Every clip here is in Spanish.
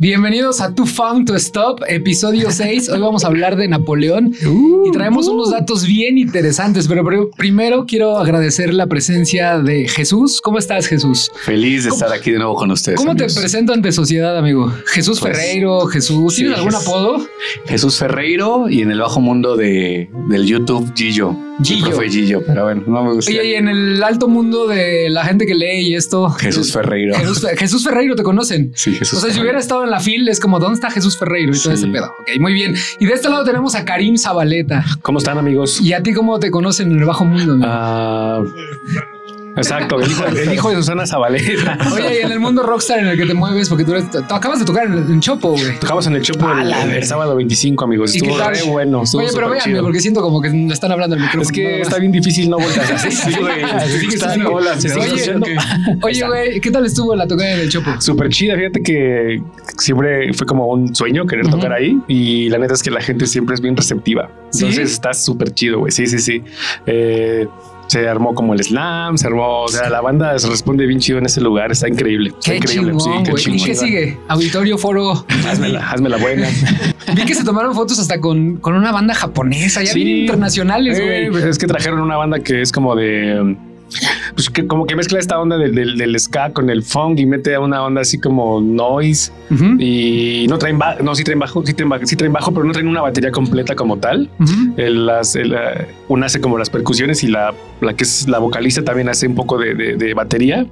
Bienvenidos a Too Fun to Stop, episodio 6. Hoy vamos a hablar de Napoleón y traemos unos datos bien interesantes, pero primero quiero agradecer la presencia de Jesús. ¿Cómo estás, Jesús? Feliz de estar aquí de nuevo con ustedes. ¿Cómo te presento ante sociedad, amigo? Jesús pues, Ferreiro, Jesús. ¿Tienes algún apodo? Jesús Ferreiro y en el bajo mundo de, del YouTube, Gillo. Gillo. Fue Gillo, pero bueno, no me gusta. Oye, y en el alto mundo de la gente que lee y esto. Jesús Ferreiro. Jesús, Ferreiro, ¿te conocen? Sí, Jesús. O sea, si hubiera estado la fil es como, ¿dónde está Jesús Ferreiro? Y todo ese pedo. Ok, muy bien. Y de este lado tenemos a Karim Zabaleta. ¿Cómo están, amigos? ¿Y a ti cómo te conocen en el bajo mundo? Ah... Exacto, el hijo, de Susana Zabaleta. Oye, y en el mundo rockstar en el que te mueves, porque tú, acabas de tocar en, el Chopo, güey. Tocamos en el Chopo el, sábado 25, amigos. Estuvo re bueno. Oye, pero véanme, porque siento como que me están hablando el micrófono. Es que está bien difícil no voltear así. Sí, güey. Oye, güey, ¿qué tal estuvo la tocada en el Chopo? Súper chida. Fíjate que siempre fue como un sueño querer tocar ahí. Y la neta es que la gente siempre es bien receptiva. Entonces está súper chido, güey. Sí, sí, sí. Eh, se armó como el slam, se armó, o sea, la banda se responde bien chido en ese lugar, está increíble. Está qué increíble, chingón, sí, qué, chingón. ¿Y qué sigue? Auditorio, foro. Hazme la, hazme la buena. Vi que se tomaron fotos hasta con, con una banda japonesa, ya bien internacionales, güey. es que trajeron una banda que es como de pues que como que mezcla esta onda del, del, ska con el funk y mete a una onda así como noise y no traen bajo, no, sí traen bajo, sí traen bajo, sí traen bajo, pero no traen una batería completa como tal. las, eh, una hace como las percusiones y la, la que es la vocalista también hace un poco de, de, batería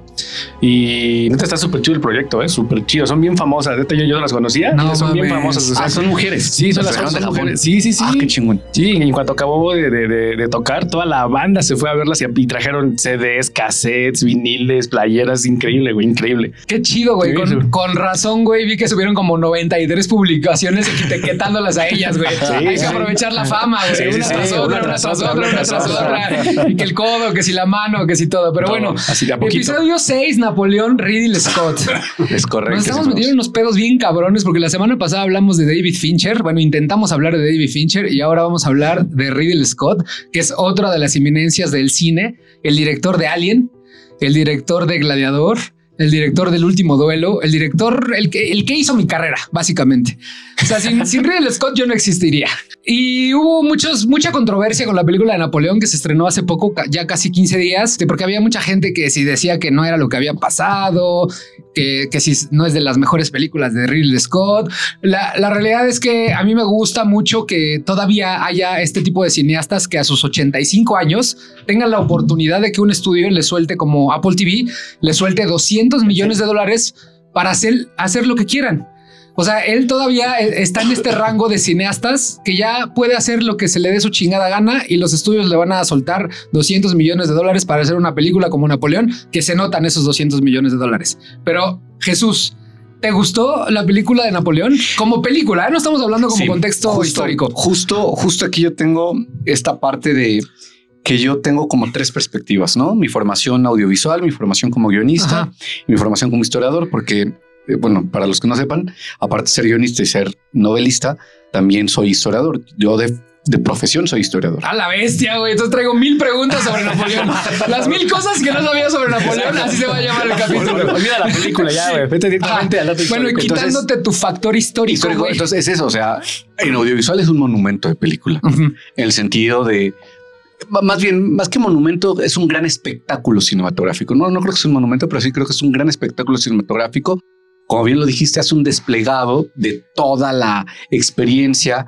y neta está súper chido el proyecto, es ¿eh? súper chido. Son bien famosas. Neta, yo, yo las conocía. son bien famosas. ah, son mujeres. Sí, son las famosas mujeres. Sí, sí, sí. Ah, qué chingón. Sí, en cuanto acabó de, de, tocar, toda la banda se fue a verlas y, y trajeron CDs, cassettes, viniles, playeras, increíble, güey, increíble. Qué chido, güey. Con, razón, güey, vi que subieron como 93 publicaciones etiquetándolas a ellas, güey. Hay que aprovechar la fama, güey. una, tras otra, una tras otra, una tras otra, Y que el codo, que si la mano, que si todo. Pero bueno, episodio 6, Napoleón Ridley Scott. Es correcto. Nos estamos metiendo unos pedos bien cabrones porque la semana pasada hablamos de David Fincher. Bueno, intentamos hablar de David Fincher y ahora vamos a hablar de Ridley Scott, que es otra de las eminencias del cine, el director de Alien, el director de Gladiador, el director del último duelo, el director, el que, el que hizo mi carrera, básicamente. O sea, sin, sin Ridley Scott yo no existiría. Y hubo muchos, mucha controversia con la película de Napoleón que se estrenó hace poco, ya casi 15 días, porque había mucha gente que si decía que no era lo que había pasado, que, que si no es de las mejores películas de Ridley Scott. La, la realidad es que a mí me gusta mucho que todavía haya este tipo de cineastas que a sus 85 años tengan la oportunidad de que un estudio le suelte como Apple TV, le suelte 200 millones de dólares para hacer, hacer lo que quieran. O sea, él todavía eh, está en este rango de cineastas que ya puede hacer lo que se le dé su chingada gana y los estudios le van a soltar 200 millones de dólares para hacer una película como Napoleón, que se notan esos 200 millones de dólares. Pero Jesús, ¿Te gustó la película de Napoleón? Como película, ¿eh? no estamos hablando como contexto histórico. Justo, justo aquí yo tengo esta parte de que yo tengo como tres perspectivas, ¿no? Mi formación audiovisual, mi formación como guionista, y mi formación como historiador, porque eh, bueno, para los que no sepan, aparte de ser guionista y ser novelista, también soy historiador. Yo de, profesión soy historiador. A la bestia, güey. Entonces traigo mil preguntas sobre Napoleón. Las mil cosas que no sabía sobre Napoleón, así se va a llamar el capítulo. Olvida la película ya, güey. Vete directamente al dato Bueno, y quitándote tu factor histórico, güey. Entonces es eso, o sea, en audiovisual es un monumento de película. En el sentido de más bien, más que monumento, es un gran espectáculo cinematográfico. No, no creo que sea un monumento, pero sí creo que es un gran espectáculo cinematográfico como bien lo dijiste, hace un desplegado de toda la experiencia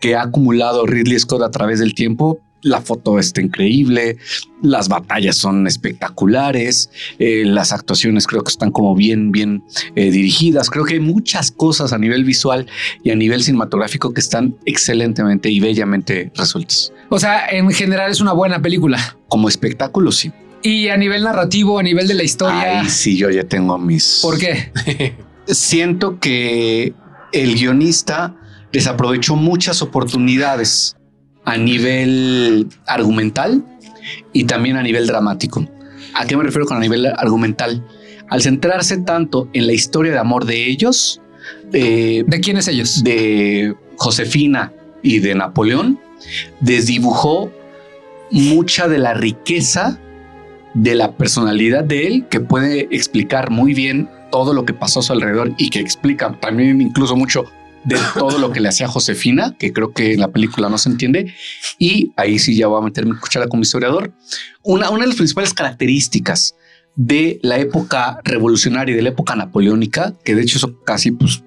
que ha acumulado Ridley Scott a través del tiempo. La foto está increíble, las batallas son espectaculares, eh, las actuaciones creo que están como bien, bien eh, dirigidas. Creo que hay muchas cosas a nivel visual y a nivel cinematográfico que están excelentemente y bellamente resueltas. O sea, en general es una buena película. Como espectáculo, sí. Y a nivel narrativo, a nivel de la historia. Ay, sí, yo ya tengo mis. ¿Por qué? Siento que el guionista desaprovechó muchas oportunidades a nivel argumental y también a nivel dramático. ¿A qué me refiero con a nivel argumental? Al centrarse tanto en la historia de amor de ellos. Eh, ¿De quiénes ellos? De Josefina y de Napoleón, desdibujó mucha de la riqueza de la personalidad de él que puede explicar muy bien todo lo que pasó a su alrededor y que explica también incluso mucho de todo lo que le hacía Josefina, que creo que en la película no se entiende. Y ahí sí ya voy a meter mi cuchara como historiador. Una, una de las principales características de la época revolucionaria y de la época napoleónica, que de hecho eso casi pues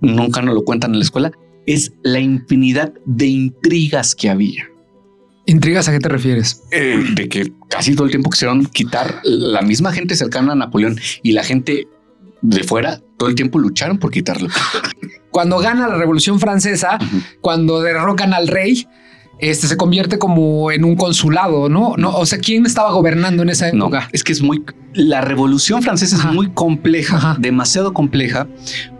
nunca nos lo cuentan en la escuela, es la infinidad de intrigas que había. ¿Intrigas a qué te refieres? Eh, de que casi todo el tiempo quisieron quitar la misma gente cercana a Napoleón y la gente de fuera todo el tiempo lucharon por quitarlo. Cuando gana la Revolución Francesa, cuando derrocan al rey, este se convierte como en un consulado, ¿no? No, o sea, ¿quién estaba gobernando en esa época? es que es muy la Revolución Francesa es muy compleja, demasiado compleja,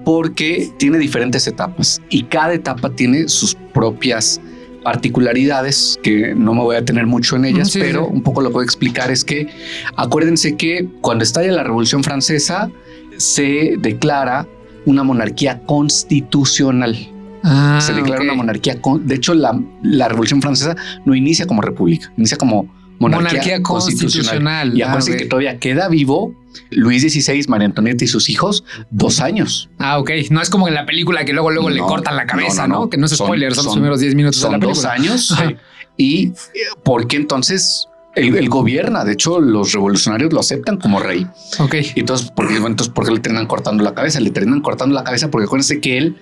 porque tiene diferentes etapas y cada etapa tiene sus propias particularidades que no me voy a tener mucho en ellas, pero un poco lo que voy a explicar es que acuérdense que cuando estalla la Revolución Francesa se declara una monarquía constitucional. Ah, se declara una monarquía. de hecho, la, la, Revolución Francesa no inicia como república, inicia como monarquía, constitucional. Y acuérdense que todavía queda vivo Luis XVI, María Antonieta y sus hijos, dos años. Ah, ok. No es como en la película que luego, luego le cortan la cabeza, no, Que no es spoiler, son, los primeros 10 minutos de la película. Dos años. Y eh, porque entonces él, gobierna. De hecho, los revolucionarios lo aceptan como rey. Ok. Y entonces, ¿por qué, entonces, ¿por qué le terminan cortando la cabeza? Le terminan cortando la cabeza porque acuérdense que él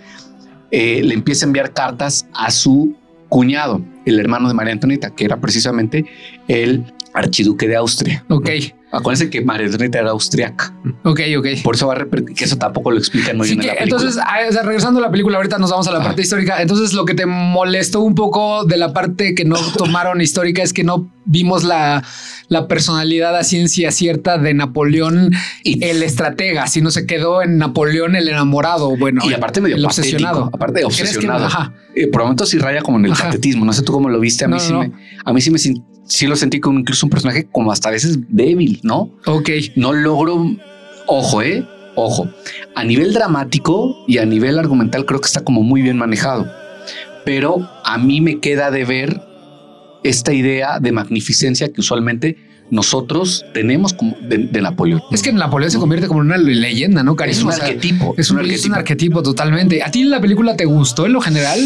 eh, le empieza a enviar cartas a su cuñado, el hermano de María Antonieta, que era precisamente el archiduque de Austria. Ok. Acuérdense que María Antonieta era austriaca. Ok, ok. Por eso va a repetir, que eso tampoco lo explican muy bien. En la entonces, ah, regresando a la película, ahorita nos vamos a la parte histórica. Entonces, lo que te molestó un poco de la parte que no tomaron histórica es que no vimos la, la personalidad a ciencia cierta de Napoleón, y, el estratega, sino se quedó en Napoleón el enamorado. Bueno, y aparte medio el obsesionado. Aparte de obsesionado. Eh, por momentos sí raya como en el patetismo. No sé tú cómo lo viste. A mí sí me, a mí sí me sí lo sentí como incluso un personaje como hasta a veces débil, ¿no? Ok. No logro, ojo, eh, ojo, a nivel dramático y a nivel argumental creo que está como muy bien manejado, pero a mí me queda de ver esta idea de magnificencia que usualmente nosotros tenemos como de, Napoleón. Es que Napoleón se convierte como una leyenda, ¿no? Es un arquetipo. Es un, arquetipo. totalmente. ¿A ti la película te gustó en lo general?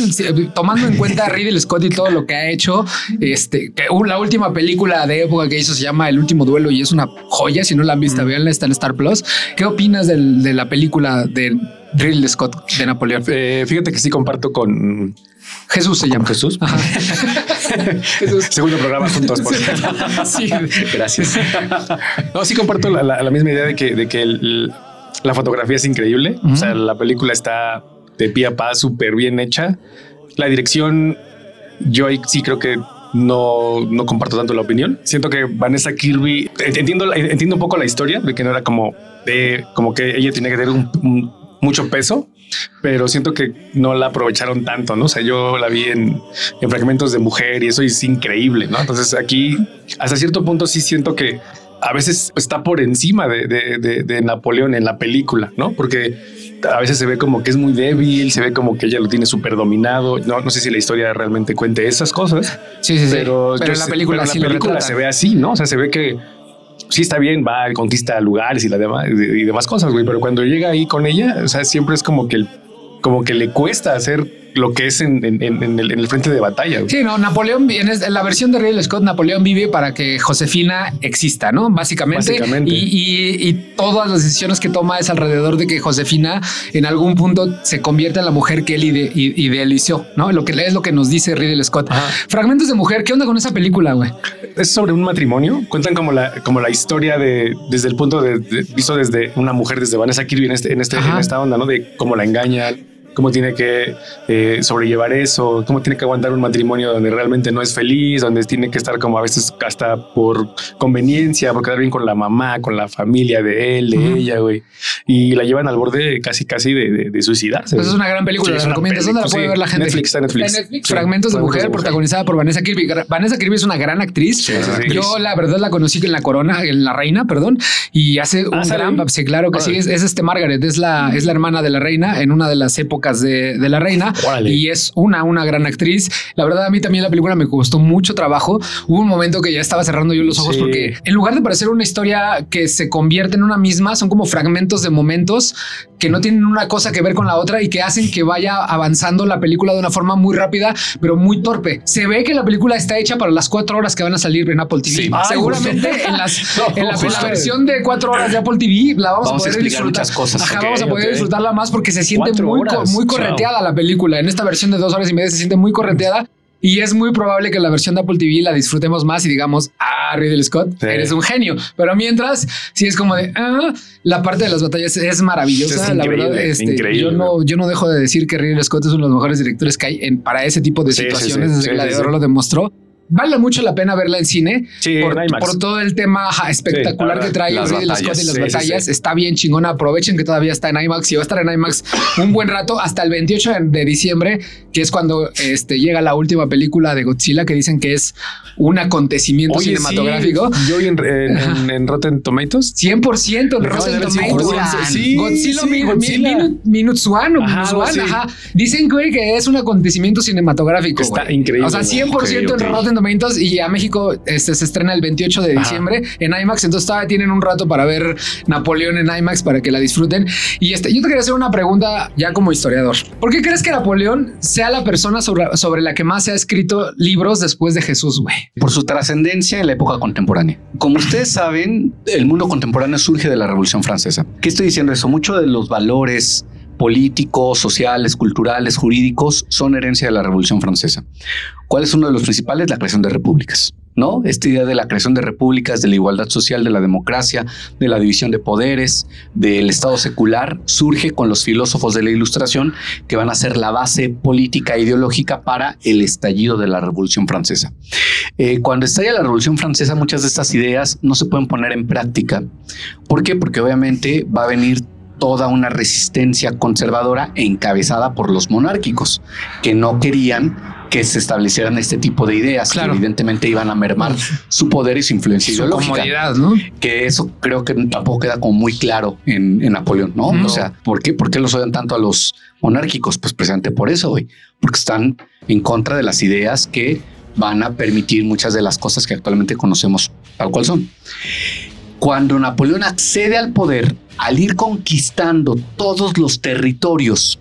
Tomando en cuenta a Ridley Scott y todo lo que ha hecho, este, que la última película de época que hizo se llama El último duelo y es una joya. Si no la han visto, mm. está en Star Plus. ¿Qué opinas de la película de Ridley Scott de Napoleón? Eh, fíjate que sí comparto con Jesús se llama. Jesús. Segundo programa juntos. Por sí, gracias. No, sí comparto la, misma idea de que, de que la fotografía es increíble. O sea, la película está de pie a pa, súper bien hecha. La dirección, yo sí creo que no, no comparto tanto la opinión. Siento que Vanessa Kirby, entiendo, entiendo un poco la historia de que no era como de como que ella tiene que tener un mucho peso, pero siento que no la aprovecharon tanto, ¿no? O sea, yo la vi en, fragmentos de mujer y eso es increíble, ¿no? Entonces aquí, hasta cierto punto sí siento que a veces está por encima de, Napoleón en la película, ¿no? Porque a veces se ve como que es muy débil, se ve como que ella lo tiene súper dominado. No, no sé si la historia realmente cuente esas cosas. Sí, sí, pero, pero en la película, sí la película se ve así, ¿no? O sea, se ve que sí está bien, va, conquista lugares y, la demás, y demás cosas, güey, pero cuando llega ahí con ella, o sea, siempre es como que como que le cuesta hacer lo que es en, el, frente de batalla. Sí, no, Napoleón, en, la versión de Ridley Scott, Napoleón vive para que Josefina exista, ¿no? Básicamente. Y, todas las decisiones que toma es alrededor de que Josefina en algún punto se convierta en la mujer que él idealizó, ¿no? Lo que es lo que nos dice Ridley Scott. Fragmentos de mujer, ¿qué onda con esa película, güey? Es sobre un matrimonio. Cuentan como la, como la historia de desde el punto de, visto desde una mujer, desde Vanessa Kirby en, este, en, este, en esta onda, ¿no? De cómo la engaña, cómo tiene que eh, sobrellevar eso, cómo tiene que aguantar un matrimonio donde realmente no es feliz, donde tiene que estar como a veces hasta por conveniencia, por quedar bien con la mamá, con la familia de él, de ella, güey. Y la llevan al borde casi, casi de, de, suicidarse. es una gran película. ¿La recomiendas? ¿Dónde la puede ver la gente? Netflix, está Netflix. Netflix. Fragmentos de mujer, protagonizada por Vanessa Kirby. Vanessa Kirby es una gran actriz. Yo la verdad la conocí en La Corona, en La Reina, perdón, y hace ah, un gran... Sí, claro que sí. Es, este Margaret, es la, es la hermana de la reina en una de las épocas de la reina y es una, una gran actriz. La verdad, a mí también la película me costó mucho trabajo. Hubo un momento que ya estaba cerrando yo los ojos porque en lugar de parecer una historia que se convierte en una misma, son como fragmentos de momentos que no tienen una cosa que ver con la otra y que hacen que vaya avanzando la película de una forma muy rápida, pero muy torpe. Se ve que la película está hecha para las cuatro horas que van a salir en Apple TV. Seguramente en, las, en, la, versión de cuatro horas de Apple TV la vamos, a poder disfrutar. Cosas. vamos a poder disfrutarla más porque se siente muy, muy correteada la película. En esta versión de dos horas y media se siente muy correteada y es muy probable que la versión de Apple TV la disfrutemos más y digamos, ah, Ridley Scott, eres un genio. Pero mientras, si es como de, ah, la parte de las batallas es maravillosa. la verdad, este, yo no, yo no dejo de decir que Ridley Scott es uno de los mejores directores que hay en, para ese tipo de situaciones. desde Gladiador lo demostró vale mucho la pena verla en cine por, todo el tema espectacular que trae Ridley Scott y las batallas. Está bien chingona. Aprovechen que todavía está en IMAX y va a estar en IMAX un buen rato hasta el 28 de diciembre, que es cuando este, llega la última película de Godzilla que dicen que es un acontecimiento cinematográfico. yo vi en, Rotten Tomatoes 100% en Rotten Tomatoes. Godzilla, Minutes One Dicen que es un acontecimiento cinematográfico. Está increíble. O sea, 100% en Rotten y a México este, se estrena el 28 de diciembre en IMAX. Entonces todavía tienen un rato para ver Napoleón en IMAX para que la disfruten. Y este, yo te quería hacer una pregunta ya como historiador. ¿Por qué crees que Napoleón sea la persona sobre, sobre la que más se ha escrito libros después de Jesús, güey? Por su trascendencia en la época contemporánea. Como ustedes saben, el mundo contemporáneo surge de la Revolución Francesa. ¿Qué estoy diciendo eso? Muchos de los valores políticos, sociales, culturales, jurídicos, son herencia de la Revolución Francesa. ¿Cuál es uno de los principales? La creación de repúblicas. ¿no? Esta idea de la creación de repúblicas, de la igualdad social, de la democracia, de la división de poderes, del Estado secular, surge con los filósofos de la Ilustración que van a ser la base política e ideológica para el estallido de la Revolución Francesa. Eh, cuando estalla la Revolución Francesa, muchas de estas ideas no se pueden poner en práctica. ¿Por qué? Porque obviamente va a venir toda una resistencia conservadora encabezada por los monárquicos, que no querían que se establecieran este tipo de ideas, que evidentemente iban a mermar su poder y su influencia su ideológica. ¿no? Que eso creo que tampoco queda como muy claro en, Napoleón, ¿no? O sea, ¿por qué, ¿por qué los odian tanto a los monárquicos? Pues precisamente por eso, güey, porque están en contra de las ideas que van a permitir muchas de las cosas que actualmente conocemos tal cual son. Cuando Napoleón accede al poder, al ir conquistando todos los territorios,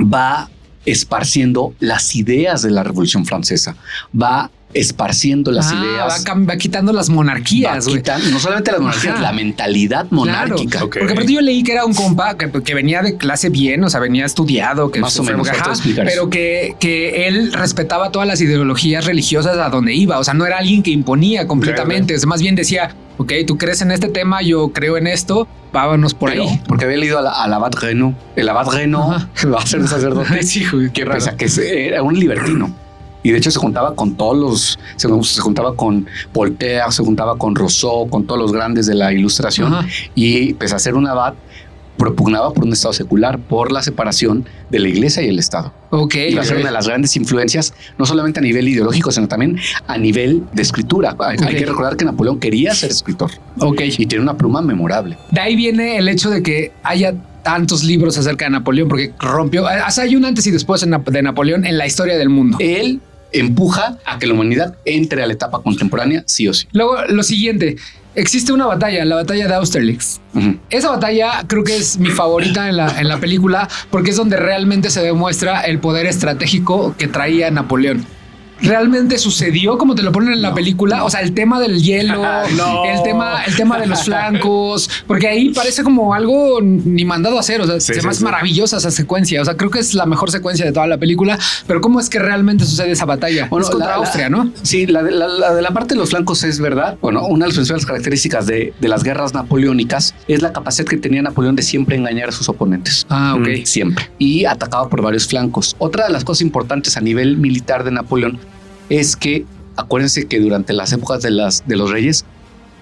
va esparciendo las ideas de la Revolución Francesa, va esparciendo las ah, ideas. Va, quitando las monarquías. no solamente las monarquías, la mentalidad monárquica. Porque aparte yo leí que era un compa que, venía de clase bien, o sea, venía estudiado, que más o menos, pero que, que él respetaba todas las ideologías religiosas a donde iba. O sea, no era alguien que imponía completamente. O sea, más bien decía, ok, tú crees en este tema, yo creo en esto, vámonos por ahí. Porque había leído a la, a Abad Reno. El Abad Reno va a ser un sacerdote. sí, que pese a que era un libertino y de hecho se juntaba con todos los, se, juntaba con Voltaire, se juntaba con Rousseau, con todos los grandes de la ilustración y pese a ser un abad, propugnaba por un Estado secular, por la separación de la Iglesia y el Estado. Ok. Y va a ser una de las grandes influencias, no solamente a nivel ideológico, sino también a nivel de escritura. Hay, que recordar que Napoleón quería ser escritor. Ok. Y tiene una pluma memorable. De ahí viene el hecho de que haya tantos libros acerca de Napoleón, porque rompió, o hay un antes y después de Napoleón en la historia del mundo. Él empuja a que la humanidad entre a la etapa contemporánea, sí o sí. Luego, lo siguiente, existe una batalla, la batalla de Austerlitz. Esa batalla creo que es mi favorita en la, en la película porque es donde realmente se demuestra el poder estratégico que traía Napoleón realmente sucedió como te lo ponen en la película. O sea, el tema del hielo, el tema, el tema de los flancos, porque ahí parece como algo ni mandado a hacer. O sea, se me maravillosa esa secuencia. O sea, creo que es la mejor secuencia de toda la película. Pero cómo es que realmente sucede esa batalla? Bueno, es contra Austria, ¿no? Sí, la de la, parte de los flancos es verdad. Bueno, una de las principales características de, de, las guerras napoleónicas es la capacidad que tenía Napoleón de siempre engañar a sus oponentes. Ah, ok. siempre. Y atacaba por varios flancos. Otra de las cosas importantes a nivel militar de Napoleón es que acuérdense que durante las épocas de, las, de los reyes,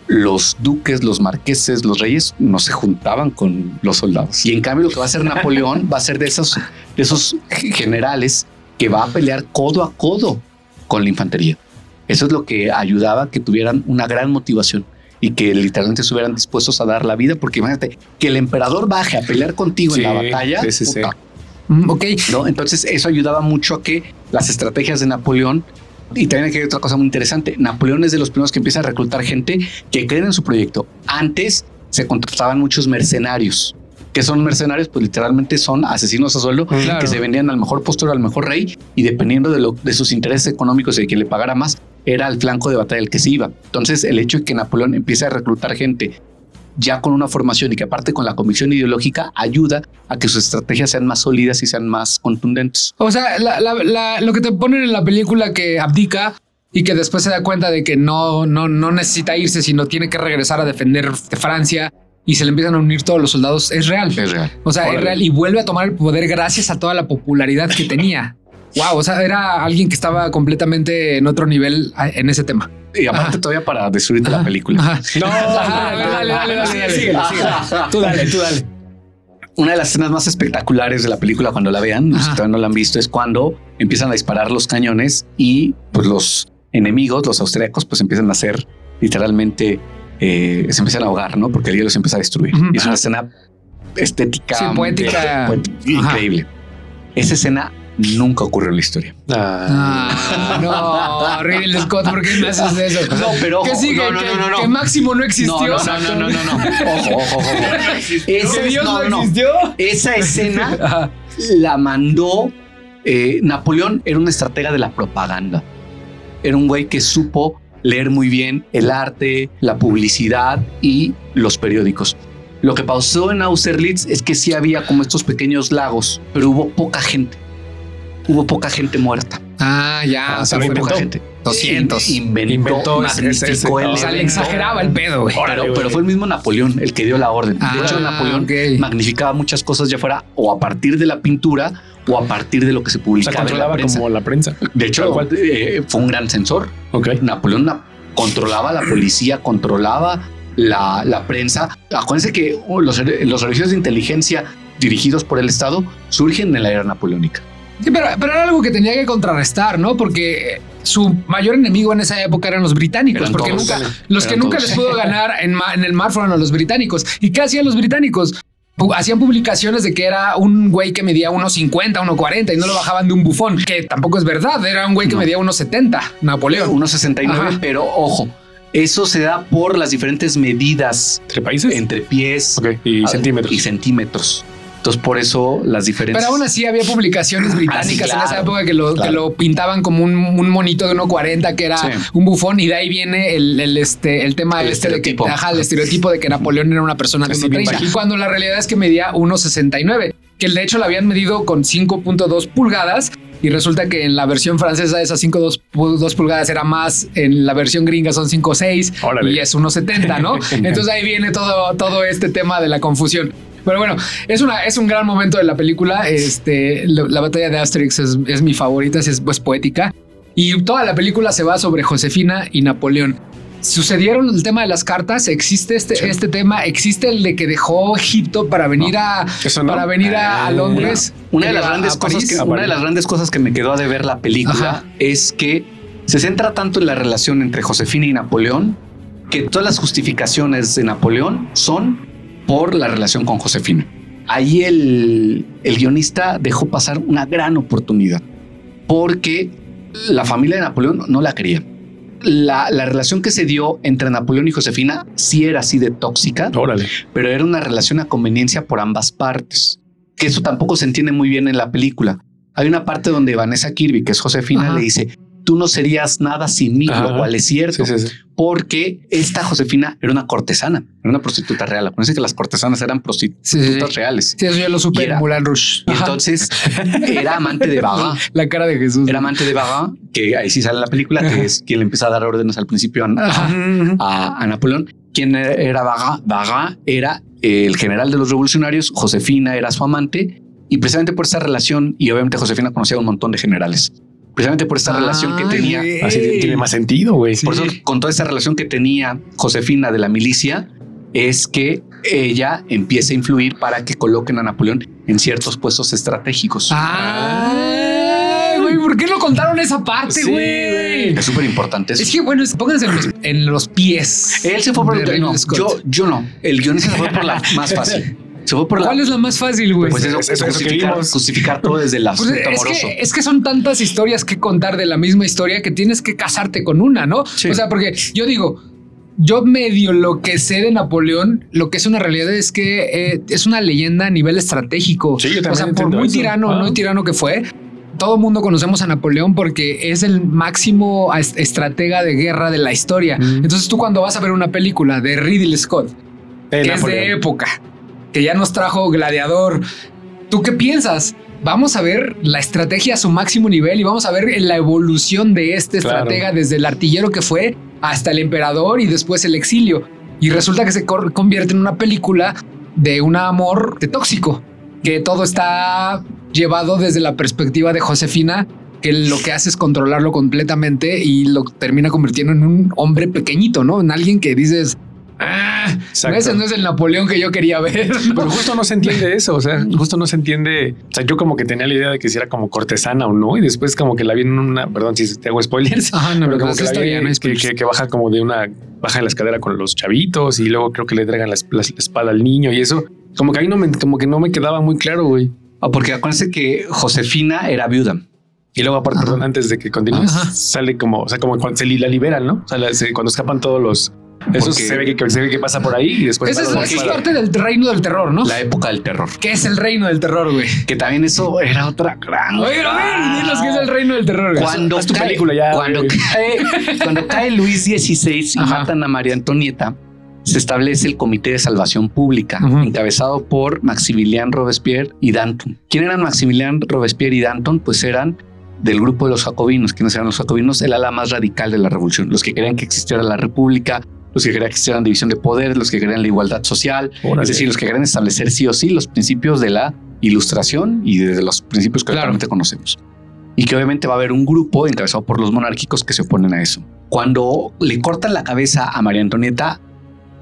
los duques, los marqueses, los reyes no se juntaban con los soldados. Y en cambio lo que va a hacer Napoleón va a ser de esos, de esos generales que va a pelear codo a codo con la infantería. Eso es lo que ayudaba a que tuvieran una gran motivación y que literalmente estuvieran dispuestos a dar la vida, porque imagínate que el emperador baje a pelear contigo en la batalla. Mm, ok. ¿no? Entonces eso ayudaba mucho a que las estrategias de Napoleón y también hay otra cosa muy interesante. Napoleón es de los primeros que empieza a reclutar gente que creen en su proyecto. Antes se contrataban muchos mercenarios. que son mercenarios? Pues literalmente son asesinos a sueldo que se vendían al mejor postor, al mejor rey y dependiendo de, lo, de sus intereses económicos y de quien le pagara más, era el flanco de batalla el que se iba. Entonces, el hecho de que Napoleón empiece a reclutar gente ya con una formación y que aparte con la convicción ideológica ayuda a que sus estrategias sean más sólidas y sean más contundentes. O sea, lo que te ponen en la película que abdica y que después se da cuenta de que no, no, no necesita irse, sino tiene que regresar a defender Francia y se le empiezan a unir todos los soldados, es real. Es real. O sea, es real y vuelve a tomar el poder gracias a toda la popularidad que tenía. wow, o sea, era alguien que estaba completamente en otro nivel en ese tema. Y aparte todavía para destruir la película. No, dale, dale, dale, Tú dale, tú dale. Una de las escenas más espectaculares de la película cuando la vean, si todavía no la han visto, es cuando empiezan a disparar los cañones y pues los enemigos, los austríacos, pues empiezan a hacer literalmente, eh, se empiezan a ahogar, ¿no? Porque el hielo se empieza a destruir. Y es una escena estética, poética, increíble. Esa escena nunca ocurrió en la historia. Ah, no, Ridley Scott, ¿por qué me haces eso? No, pero ¿Qué sigue? No, no, no, no, que Máximo no existió. No, no, no, no, no, Ojo, ojo, ojo. Esa, ¿Que Dios no, existió? Esa escena la mandó eh, Napoleón. Era un estratega de la propaganda. Era un güey que supo leer muy bien el arte, la publicidad y los periódicos. Lo que pasó en Austerlitz es que sí había como estos pequeños lagos, pero hubo poca gente hubo poca gente muerta. Ah, ya. o sea, fue poca gente. 200. Inventó, inventó magnífico O sea, le exageraba el pedo, güey. Pero, fue el mismo Napoleón el que dio la orden. de hecho, ah, Napoleón magnificaba muchas cosas ya fuera o a partir de la pintura o a partir de lo que se publicaba. O sea, controlaba como la prensa. De hecho, eh, fue un gran censor. Okay. Napoleón controlaba la policía, controlaba la, la prensa. Acuérdense que los, los servicios de inteligencia dirigidos por el Estado surgen en la era napoleónica. Sí, pero, era algo que tenía que contrarrestar, ¿no? Porque su mayor enemigo en esa época eran los británicos, porque nunca, los que nunca les pudo ganar en, en, el mar fueron a los británicos. ¿Y qué hacían los británicos? Hacían publicaciones de que era un güey que medía unos 50, unos 40 y no lo bajaban de un bufón, que tampoco es verdad. Era un güey que medía unos 70, Napoleón. Unos 69, pero ojo, eso se da por las diferentes medidas entre países, entre pies y centímetros. Y centímetros. Entonces, por eso las diferencias. Pero aún así había publicaciones ah, británicas en esa época que lo, que lo pintaban como un, monito de 1.40 que era un bufón, y de ahí viene el, este, el tema el este de que ajá, el estereotipo de que Napoleón era una persona de 1.30, cuando la realidad es que medía 1.69, que de hecho lo habían medido con 5.2 pulgadas y resulta que en la versión francesa esas 5.2 pulgadas era más, en la versión gringa son 5.6 y es 1.70, ¿no? Entonces ahí viene todo, todo este tema de la confusión. Pero bueno, es, una, es un gran momento de la película. Este, la, batalla de Asterix es, mi favorita, es, pues, poética. Y toda la película se va sobre Josefina y Napoleón. Sucedieron el tema de las cartas, existe este, este tema, existe el de que dejó Egipto para venir a para venir a, ah, Londres. Una, de las grandes cosas que, una de las grandes cosas que me quedó a de ver la película es que se centra tanto en la relación entre Josefina y Napoleón que todas las justificaciones de Napoleón son por la relación con Josefina. Ahí el, guionista dejó pasar una gran oportunidad porque la familia de Napoleón no la quería. La, relación que se dio entre Napoleón y Josefina sí era así de tóxica, pero era una relación a conveniencia por ambas partes, que eso tampoco se entiende muy bien en la película. Hay una parte donde Vanessa Kirby, que es Josefina, le dice, tú no serías nada sin mí, lo cual es cierto, porque esta Josefina era una cortesana, era una prostituta real. Acuérdense que las cortesanas eran prostitutas reales. Sí, eso ya lo supe en Rouge. Y entonces era amante de Baga. La cara de Jesús. Era amante de Baga, que ahí sí sale en la película, que es quien le empieza a dar órdenes al principio a, Napoleón. ¿Quién era Baga? Baga era el general de los revolucionarios, Josefina era su amante, y precisamente por esa relación, y obviamente Josefina conocía a un montón de generales precisamente por esta relación que tenía. Así tiene más sentido, güey. Por eso, con toda esta relación que tenía Josefina de la milicia, es que ella empieza a influir para que coloquen a Napoleón en ciertos puestos estratégicos. Ah, güey, ¿por qué no contaron esa parte, güey? es súper importante. Es que, bueno, pónganse en los, pies. Él se fue por el no, yo, yo no. El guionista se fue por la más fácil. Se fue por la- ¿Cuál es la más fácil, güey? Pues eso, que justificar, todo desde el Pues es, amoroso. que, es que son tantas historias que contar de la misma historia que tienes que casarte con una, ¿no? Sí. O sea, porque yo digo, yo medio lo que sé de Napoleón, lo que es una realidad es que eh, es una leyenda a nivel estratégico. Sí, yo o también sea, por muy eso. tirano, Ah. muy tirano que fue, todo mundo conocemos a Napoleón porque es el máximo est- estratega de guerra de la historia. Mm. Entonces tú cuando vas a ver una película de Ridley Scott, Eh, que es de época, que ya nos trajo Gladiador. ¿Tú qué piensas? Vamos a ver la estrategia a su máximo nivel y vamos a ver la evolución de este Claro. estratega desde el artillero que fue hasta el emperador y después el exilio. Y resulta que se convierte en una película de un amor de tóxico, que todo está llevado desde la perspectiva de Josefina, que lo que hace es controlarlo completamente y lo termina convirtiendo en un hombre pequeñito, ¿no? En alguien que dices, ah, Exacto. ese no es el Napoleón que yo quería ver. ¿no? Pero justo no se entiende eso, o sea, justo no se entiende. O sea, yo como que tenía la idea de que si era como cortesana o no, y después como que la vi en una, perdón si te hago spoilers, Ajá, no, pero pero como que la vi no que, que- que baja como de una, baja en la escalera con los chavitos y luego creo que le entregan la, la- la espada al niño y eso, como que ahí no me, como que no me quedaba muy claro, güey. Ah, porque acuérdense que Josefina era viuda. Y luego aparte, Ajá. perdón, antes de que continúes, Ajá. sale como, o sea, como cuando se la liberan, ¿no? O sea, la- se- cuando escapan todos los, eso Porque- se ve que, se ve que pasa por ahí y después. Esa es, esa es parte del reino del terror, ¿no? La época del terror. ¿Qué es el reino del terror, güey? Que también eso era otra gran. Oye, a ver, dinos qué es el reino del terror. güey. Cuando Haz tu cae, película ya, cuando güey. cae, cuando cae Luis XVI y Ajá. matan a María Antonieta, se establece el Comité de Salvación Pública, encabezado por Maximilian Robespierre y Danton. ¿Quién eran Maximilian Robespierre y Danton? Pues eran del grupo de los jacobinos. ¿Quiénes eran los jacobinos? El ala más radical de la revolución, los que querían que existiera la república, los que existiera división de poderes, los que querían la igualdad social, Órale. es decir, los que querían establecer sí o sí los principios de la ilustración y de los principios que Claro. actualmente conocemos. Y que obviamente va a haber un grupo encabezado por los monárquicos que se oponen a eso. Cuando le cortan la cabeza a María Antonieta,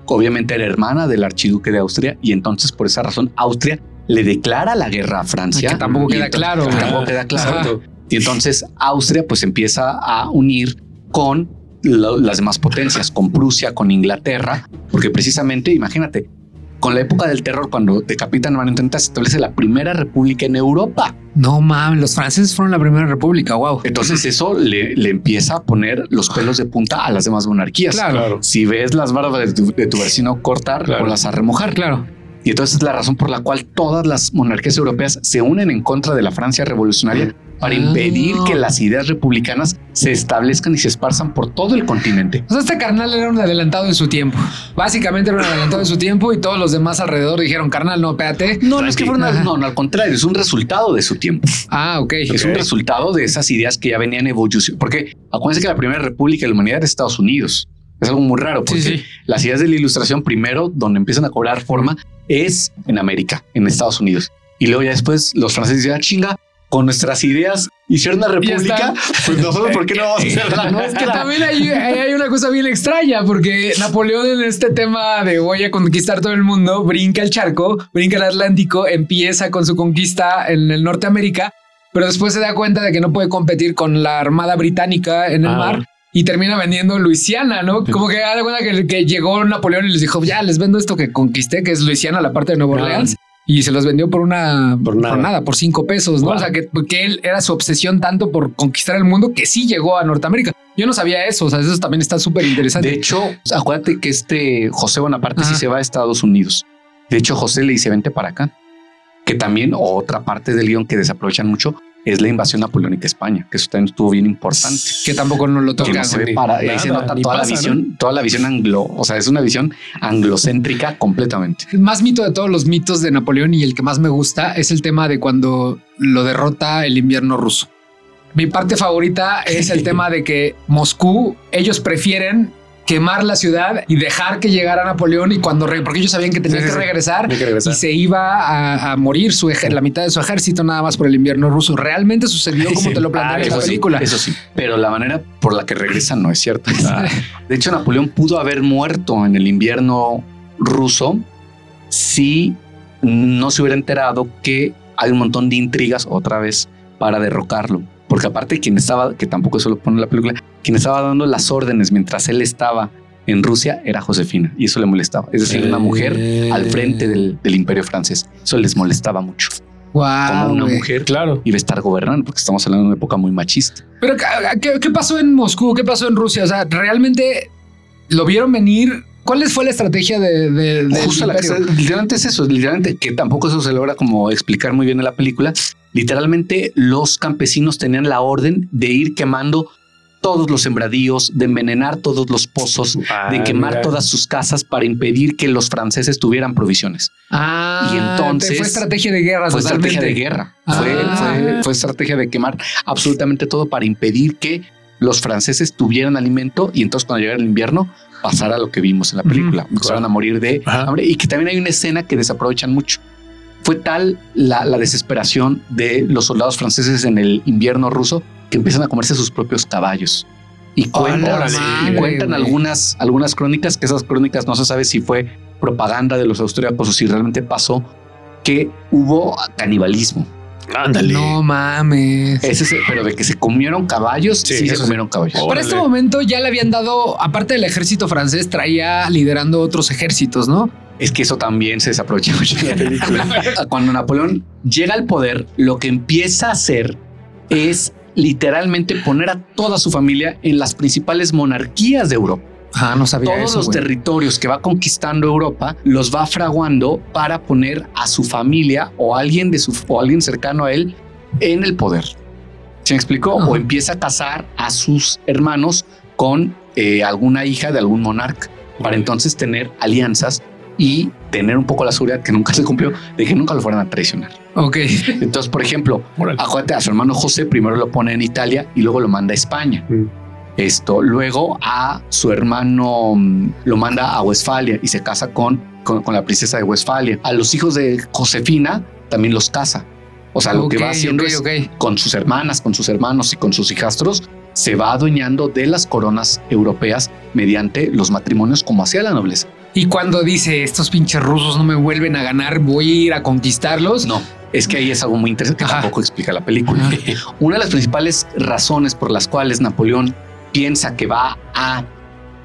obviamente era hermana del archiduque de Austria y entonces por esa razón Austria le declara la guerra a Francia. Que tampoco queda entonces- claro, que güey. Tampoco queda claro. Ajá. Y entonces Austria pues empieza a unir con lo- las demás potencias, con Prusia, con Inglaterra, porque precisamente, imagínate, con la época del terror, cuando decapitan a María Antonieta, se establece la primera república en Europa. No mames, los franceses fueron la primera república. Wow. Entonces eso le, le empieza a poner los pelos de punta a las demás monarquías. Claro. Claro. Si ves las barbas de tu, de tu vecino cortar, Claro. o las a remojar. Claro. Y entonces es la razón por la cual todas las monarquías europeas se unen en contra de la Francia revolucionaria para Ah. impedir que las ideas republicanas se establezcan y se esparzan por todo el continente. O sea, este carnal era un adelantado de su tiempo. Básicamente era un adelantado de su tiempo y todos los demás alrededor dijeron, carnal, no, espérate. No, no es que fueron, no, no, al contrario, es un resultado de su tiempo. Ah, ok. Es un Ok. resultado de esas ideas que ya venían evolución. Porque acuérdense que la primera república de la humanidad es Estados Unidos. Es algo muy raro porque Sí, sí. las ideas de la ilustración primero, donde empiezan a cobrar forma, es en América, en Estados Unidos. Y luego ya después los franceses dicen, "Ah, chinga, con nuestras ideas hicieron una Ya república, pues nosotros, ¿por qué no vamos a hacerla Es que nuestra? también hay, hay- hay una cosa bien extraña, porque Napoleón en este tema de voy a conquistar todo el mundo, brinca el charco, brinca el Atlántico, empieza con su conquista en el Norteamérica, pero después se da cuenta de que no puede competir con la Armada Británica en el Ah. mar. Y termina vendiendo Luisiana, ¿no? Como que da cuenta que, que llegó Napoleón y les dijo, ya les vendo esto que conquisté, que es Luisiana, la parte de Nueva. Orleans. Y se los vendió por una Por por nada. nada, por cinco pesos, ¿no? Wow. O sea, que, que él era su obsesión tanto por conquistar el mundo que sí llegó a Norteamérica. Yo no sabía eso. O sea, eso también está súper interesante. De hecho, acuérdate que este José Bonaparte Ajá. sí se va a Estados Unidos. De hecho, José le dice, vente para acá. Que también otra parte del guion que desaprovechan mucho es la invasión napoleónica a España, que eso también estuvo bien importante. que tampoco nos lo no se ve para, ahí Nada, se nota toda la visión, toda la visión anglo, o sea, es una visión anglocéntrica completamente. El más mito de todos los mitos de Napoleón y el que más me gusta es el tema de cuando lo derrota el invierno ruso. Mi parte favorita es el tema de que Moscú, ellos prefieren quemar la ciudad y dejar que llegara Napoleón y cuando re- porque ellos sabían que tenía Sí, sí, que regresar Hay que regresar. y se iba a, a morir su la mitad de su ejército nada más por el invierno ruso. Realmente sucedió como Sí. te lo plantean Ah, en la Eso sí, película. eso sí, pero la manera por la que regresan no es cierta. Ah. De hecho, Napoleón pudo haber muerto en el invierno ruso si no se hubiera enterado que hay un montón de intrigas otra vez para derrocarlo. Porque aparte quien estaba, que tampoco eso lo pone en la película, quien estaba dando las órdenes mientras él estaba en Rusia era Josefina y eso le molestaba. Es decir, una mujer al frente del, imperio francés. Eso les molestaba mucho. Wow, como una mujer, claro, iba a estar gobernando, porque estamos hablando de una época muy machista. Pero ¿qué, pasó en Moscú? ¿Qué pasó en Rusia? O sea, realmente lo vieron venir. ¿Cuál fue la estrategia de, de, literalmente es eso, literalmente que tampoco eso se logra como explicar muy bien en la película. Literalmente los campesinos tenían la orden de ir quemando todos los sembradíos, de envenenar todos los pozos, de ah, quemar todas sus casas para impedir que los franceses tuvieran provisiones. Ah, y entonces fue estrategia de guerra. Fue estrategia de guerra. Ah. Fue, estrategia de quemar absolutamente todo para impedir que los franceses tuvieran alimento y entonces cuando llegara el invierno pasara lo que vimos en la película, empezaron a morir de hambre y que también hay una escena que desaprovechan mucho. Fue tal la desesperación de los soldados franceses en el invierno ruso que empiezan a comerse sus propios caballos. Y cuentan, algunas, algunas crónicas, que esas crónicas no se sabe si fue propaganda de los austríacos o si realmente pasó, que hubo canibalismo. Ándale. No mames. Ese, pero de que se comieron caballos, sí, se comieron caballos. Para este momento ya le habían dado, aparte del ejército francés, traía liderando otros ejércitos, ¿no? Es que eso también se desaprovecha mucho en la película. Cuando Napoleón llega al poder, lo que empieza a hacer es literalmente poner a toda su familia en las principales monarquías de Europa. Ah, no sabía Todos los territorios que va conquistando Europa los va fraguando para poner a su familia o alguien de su o alguien cercano a él en el poder. ¿Se me explicó? O empieza a casar a sus hermanos con eh, alguna hija de algún monarca para entonces tener alianzas y tener un poco la seguridad que nunca se cumplió de que nunca lo fueran a traicionar. Ok. Entonces, por ejemplo, acuérdate a su hermano José, primero lo pone en Italia y luego lo manda a España. Mm. Esto, luego a su hermano mm, lo manda a Westfalia y se casa con, con, la princesa de Westfalia. A los hijos de Josefina también los casa. O sea, lo que va haciendo es con sus hermanas, con sus hermanos y con sus hijastros, se va adueñando de las coronas europeas mediante los matrimonios como hacía la nobleza. Y cuando dice estos pinches rusos no me vuelven a ganar, voy a ir a conquistarlos. No, es que ahí es algo muy interesante que tampoco explica la película. Una de las principales razones por las cuales Napoleón piensa que va a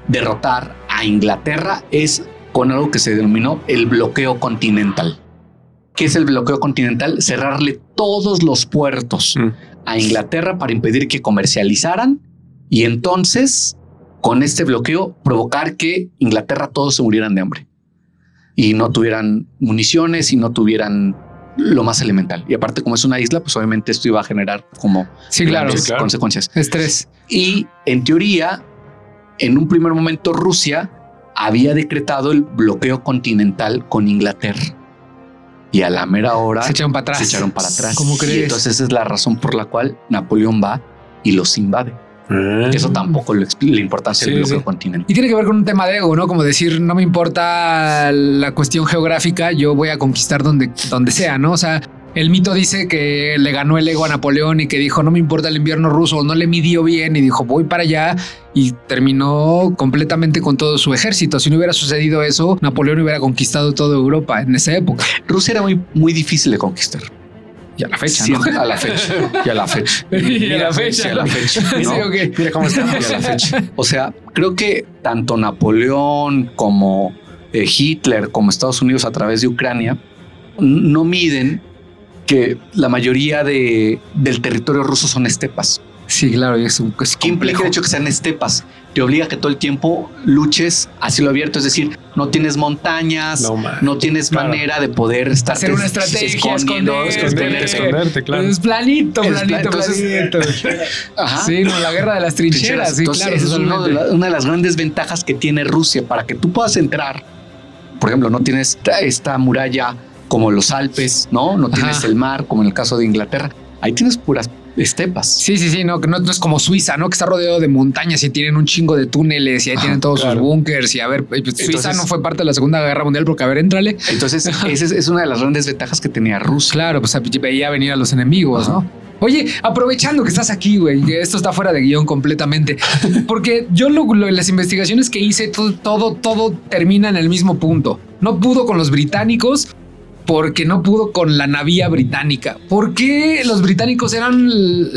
derrotar a Inglaterra es con algo que se denominó el bloqueo continental. ¿Qué es el bloqueo continental? Cerrarle todos los puertos mm. a Inglaterra para impedir que comercializaran y entonces con este bloqueo provocar que Inglaterra todos se murieran de hambre y no tuvieran municiones y no tuvieran lo más elemental. Y aparte, como es una isla, pues obviamente esto iba a generar como sí, claro, consecuencias. Estrés. Y en teoría, en un primer momento, Rusia había decretado el bloqueo continental con Inglaterra. Y a la mera hora se echaron para atrás. Se echaron para atrás. ¿Cómo crees? Y entonces esa es la razón por la cual Napoleón va y los invade. Ah. Eso tampoco lo explica la importancia del bloqueo continental. Y tiene que ver con un tema de ego, ¿no? Como decir, no me importa la cuestión geográfica, yo voy a conquistar donde, donde sea, ¿no? O sea, el mito dice que le ganó el ego a Napoleón y que dijo, no me importa el invierno ruso, no le midió bien y dijo, voy para allá y terminó completamente con todo su ejército. Si no hubiera sucedido eso, Napoleón hubiera conquistado toda Europa en esa época. Rusia era muy, muy difícil de conquistar. Y a la fecha. A la fecha. Y a la fecha. y a la fecha. a la fecha. Mira cómo está. Y a la fecha. O sea, creo que tanto Napoleón como eh, Hitler, como Estados Unidos a través de Ucrania, no miden que la mayoría de, del territorio ruso son estepas. Sí, claro, es un es ¿Qué implica el hecho que sean estepas? Te obliga a que todo el tiempo luches a cielo abierto, es decir, no tienes montañas, no, tienes manera de poder estar hacer una estrategia, esconderte, esconderte, claro. Es planito, planito, planito. Ajá. Sí, no, la guerra de las trincheras, sí, claro. es una de las grandes ventajas que tiene Rusia para que tú puedas entrar. Por ejemplo, no tienes esta muralla como los Alpes, no, no tienes el mar como en el caso de Inglaterra. Ahí tienes puras estepas. Sí, sí, sí, no, no, no es como Suiza, ¿no? Que está rodeado de montañas y tienen un chingo de túneles y ahí tienen todos sus búnkers y a ver, pues, Suiza no fue parte de la Segunda Guerra Mundial porque a ver, entrale. Entonces, esa es, una de las grandes ventajas que tenía Rusia. Claro, pues veía venir a los enemigos, ¿no? Oye, aprovechando que estás aquí, güey, esto está fuera de guion completamente, porque yo lo, las investigaciones que hice, todo, todo, todo termina en el mismo punto. No pudo con los británicos porque no pudo con la navía británica. ¿Por qué los británicos eran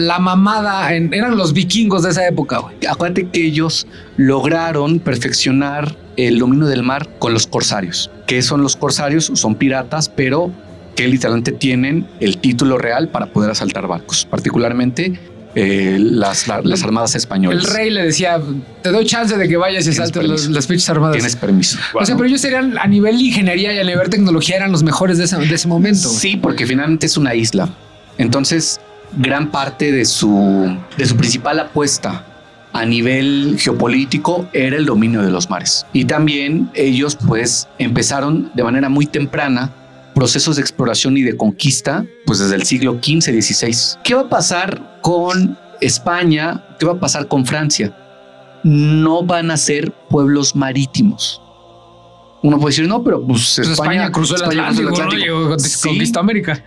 la mamada? eran los vikingos de esa época, güey. Acuérdate que ellos lograron perfeccionar el dominio del mar con los corsarios. ¿Qué son los corsarios? Son piratas, pero que literalmente tienen el título real para poder asaltar barcos, particularmente eh, las, las, armadas españolas. El rey le decía, te doy chance de que vayas y saltes las pinches armadas. Tienes permiso. O sea, pero ellos serían a nivel ingeniería y a nivel tecnología eran los mejores de ese, de ese momento. Sí, porque finalmente es una isla. Entonces, gran parte de su, de su principal apuesta a nivel geopolítico era el dominio de los mares. Y también ellos pues empezaron de manera muy temprana procesos de exploración y de conquista, pues desde el siglo XV, XVI. ¿Qué va a pasar con España? ¿Qué va a pasar con Francia? No van a ser pueblos marítimos. Uno puede decir, no, pero pues, pues España, cruzó el Atlántico, conquistó América.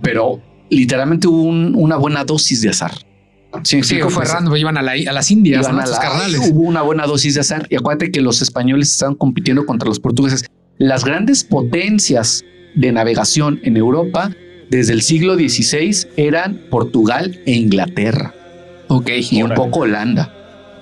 pero literalmente hubo una buena dosis de azar. Sí, sí, fue random, iban a, las Indias, iban a las carnales. Hubo una buena dosis de azar y acuérdate que los españoles estaban compitiendo contra los portugueses. Las grandes potencias de navegación en Europa desde el siglo XVI eran Portugal e Inglaterra. Ok. Y un poco Holanda.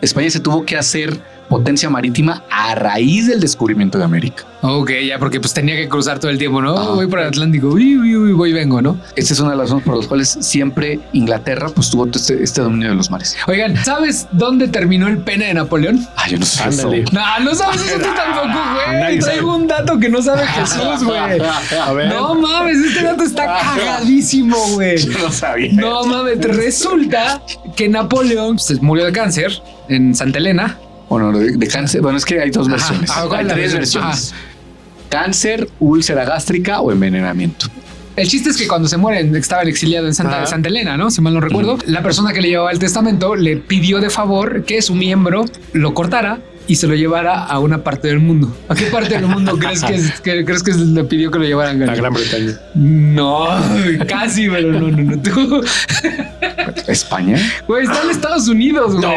España se tuvo que hacer potencia marítima a raíz del descubrimiento de América. Ok, ya porque pues tenía que cruzar todo el tiempo, ¿no? Voy por el Atlántico, uy, uy, voy y vengo, ¿no? Esta es una de las razones por las cuales siempre Inglaterra pues tuvo este, este, dominio de los mares. Oigan, ¿sabes dónde terminó el pene de Napoleón? Ah, yo no sé. No, no sabes eso tú tampoco, güey. Traigo un dato que no sabe Jesús, güey. A ver. No mames, este dato está cagadísimo, güey. Yo no sabía. No mames, resulta que Napoleón se murió de cáncer en Santa Elena bueno, de, cáncer. Bueno, es que hay dos versiones. Ah, hay tres versiones. Cáncer, úlcera gástrica o envenenamiento. El chiste es que cuando se muere, estaba exiliado en Santa, Santa Elena, ¿no? Si mal no recuerdo, la persona que le llevaba el testamento le pidió de favor que su miembro lo cortara y se lo llevara a una parte del mundo. ¿A qué parte del mundo crees que, crees que le pidió que lo llevaran? A Gran Bretaña. No, casi, pero no, no, no. ¿Tú? ¿España? Güey, está en Estados Unidos, güey.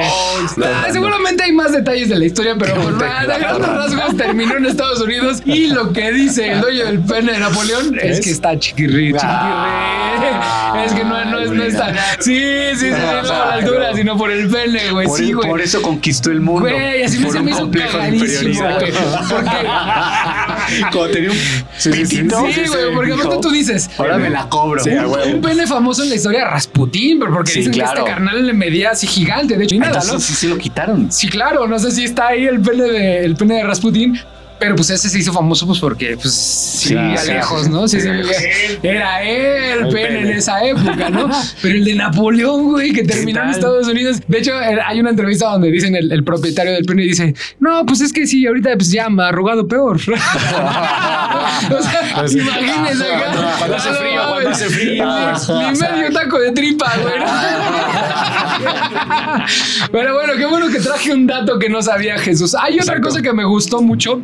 No, seguramente hay más detalles de la historia, pero por grandes rasgos terminó en Estados Unidos y lo que dice el dueño del pene de Napoleón es, que está chiquirri, chiquirri. Ah, es que no, no, es, no está. Sí, sí, sí, no por la altura, sino por el pene, güey. Sí, güey. Por eso conquistó el mundo. Güey, así me, se me hizo cagadísimo, güey. Porque. Como tenía un sí, pitito. Sí, güey, porque aparte tú dices. Ahora me la cobro. un, pene famoso en la historia, Rasputín, pero porque dicen que este carnal le medía así gigante. De hecho, y nada, ¿no? Sí, sí, lo quitaron. Sí, claro. No sé si está ahí el pene de, el pene de Rasputín, pero pues ese se hizo famoso pues porque pues sí, a lejos, ¿no? Sí, sí, era él, el en esa época, ¿no? Pero el de Napoleón, güey, que terminó en Estados Unidos. De hecho, hay una entrevista donde dicen el, propietario del pene dice, no, pues es que sí, ahorita pues ya me ha arrugado peor. o sea, pues imagínense acá. Cuando hace frío, cuando hace frío. Ni medio taco de tripa, güey. Pero bueno, qué bueno que traje un dato que no sabía Jesús. Hay otra cosa que me gustó mucho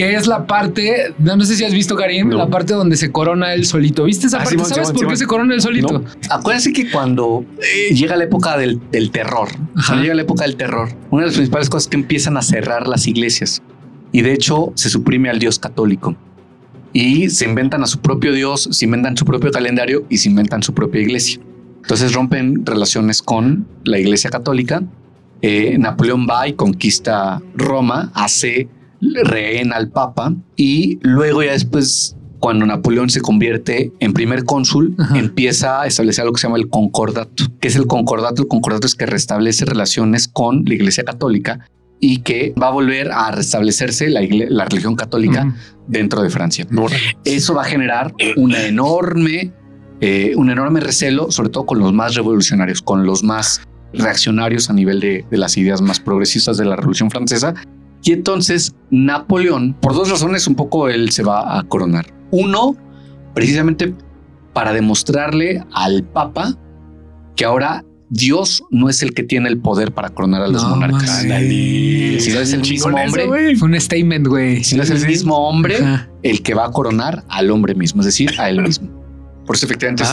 que es la parte, no sé si has visto, Karim, la parte donde se corona el solito. ¿Viste esa ah, parte? ¿Sabes por qué se corona el solito? Acuérdense que cuando eh, llega la época del, terror, cuando llega la época del terror, una de las principales cosas es que empiezan a cerrar las iglesias y de hecho se suprime al Dios católico y se inventan a su propio Dios, se inventan su propio calendario y se inventan su propia iglesia. Entonces rompen relaciones con la iglesia católica. Eh, Napoleón va y conquista Roma, hace rehén al Papa y luego ya después cuando Napoleón se convierte en primer cónsul, empieza a establecer lo que se llama el concordato. ¿Qué es el concordato? El concordato es que restablece relaciones con la Iglesia Católica y que va a volver a restablecerse la, la religión católica dentro de Francia. Eso va a generar una enorme, eh, un enorme recelo, sobre todo con los más revolucionarios, con los más reaccionarios a nivel de, de las ideas más progresistas de la Revolución Francesa y entonces Napoleón, por dos razones, un poco él se va a coronar. Uno, precisamente para demostrarle al Papa que ahora Dios no es el que tiene el poder para coronar a los monarcas. Si no es el mismo hombre, fue un statement, güey. Si no es el mismo hombre el que va a coronar al hombre mismo, es decir, a él mismo. Por eso efectivamente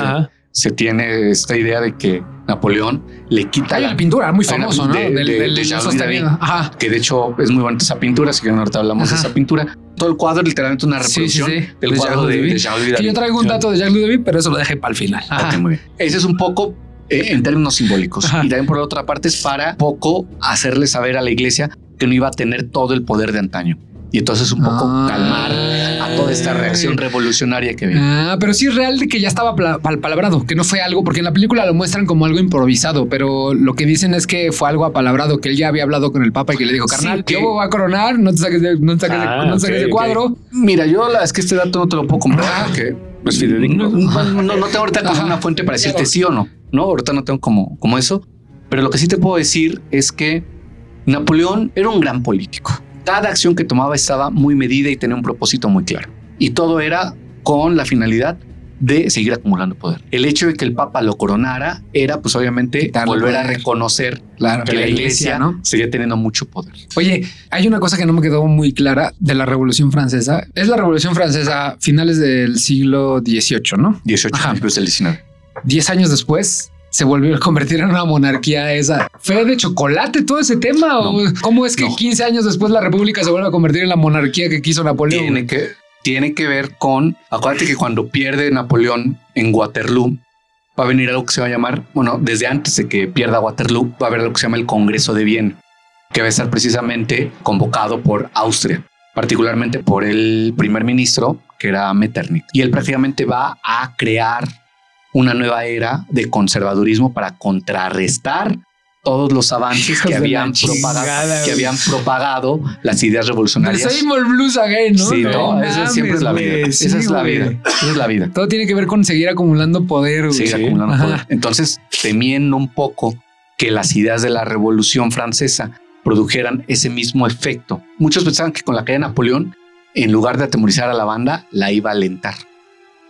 se tiene esta idea de que Napoleón le quita la, pintura, muy famoso, ¿no? De, de, Ajá. que de hecho es muy bonita esa pintura, así que ahorita hablamos de esa pintura. Todo el cuadro literalmente una reproducción del cuadro de, Jacques yo traigo un dato de Jacques Louis pero eso lo dejé para el final. muy bien. Ese es un poco eh, en términos simbólicos. Y también por otra parte es para poco hacerle saber a la iglesia que no iba a tener todo el poder de antaño y entonces un poco ah. calmar toda esta reacción revolucionaria que viene. Ah, pero sí es real de que ya estaba palabrado, que no fue algo, porque en la película lo muestran como algo improvisado, pero lo que dicen es que fue algo apalabrado, que él ya había hablado con el Papa y que le dijo, carnal, que... yo voy a coronar, no te saques de, no te saques de, ah, cuadro. Mira, yo la es que este dato no te lo puedo comprar, que pues fidedigno. No, no, no, tengo ahorita como una fuente para decirte sí o no, no, ahorita no tengo como, como eso, pero lo que sí te puedo decir es que Napoleón era un gran político cada acción que tomaba estaba muy medida y tenía un propósito muy claro. Y todo era con la finalidad de seguir acumulando poder. El hecho de que el Papa lo coronara era, pues obviamente, volver a reconocer que la Iglesia, ¿no? seguía teniendo mucho poder. Oye, hay una cosa que no me quedó muy clara de la Revolución Francesa. Es la Revolución Francesa finales del siglo XVIII, ¿no? 18 años del XIX. Diez años después, se volvió a convertir en una monarquía esa. ¿Fe de chocolate todo ese tema? ¿O cómo es que 15 años después la república se vuelve a convertir en la monarquía que quiso Napoleón? Tiene que, tiene que ver con, acuérdate que cuando pierde Napoleón en Waterloo, va a venir algo que se va a llamar, bueno, desde antes de que pierda Waterloo, va a haber algo que se llama el Congreso de Viena, que va a estar precisamente convocado por Austria, particularmente por el primer ministro, que era Metternich. Y él prácticamente va a crear una nueva era de conservadurismo para contrarrestar todos los avances que habían, propagado, que habían propagado las ideas revolucionarias. el blues again, ¿no? Sí, no, esa siempre es la vida. esa es la vida. Esa es la vida. Todo tiene que ver con seguir acumulando poder. Seguir acumulando poder. Entonces, temiendo un poco que las ideas de la Revolución Francesa produjeran ese mismo efecto. Muchos pensaban que con la caída de Napoleón, en lugar de atemorizar a la banda, la iba a alentar.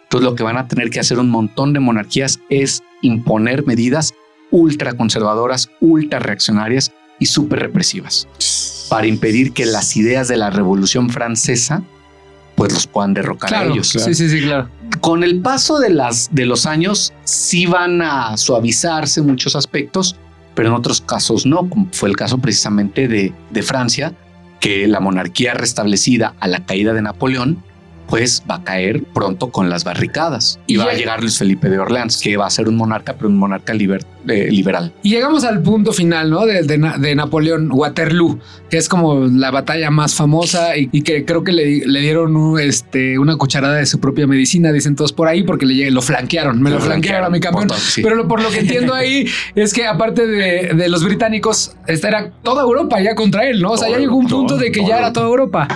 Entonces lo que van a tener que hacer un montón de monarquías es imponer medidas ultra conservadoras, ultra reaccionarias y súper represivas para impedir que las ideas de la Revolución Francesa pues los puedan derrocar a ellos. Sí, sí, sí, claro. Con el paso de, las, de los años sí van a suavizarse muchos aspectos, pero en otros casos no, como fue el caso precisamente de, de Francia, que la monarquía restablecida a la caída de Napoleón pues va a caer pronto con las barricadas y, va a llegar Luis Felipe de Orleans, que va a ser un monarca, pero un monarca eh, liberal. Y llegamos al punto final, ¿no? De, de, Napoleón, Waterloo, que es como la batalla más famosa y, que creo que le, le dieron este, una cucharada de su propia medicina, dicen todos por ahí, porque le lo flanquearon, me lo, flanquearon, a mi campeón. Pero por lo que entiendo ahí es que aparte de, los británicos, esta era toda Europa ya contra él, ¿no? O sea, ya llegó un punto de que ya era toda Europa.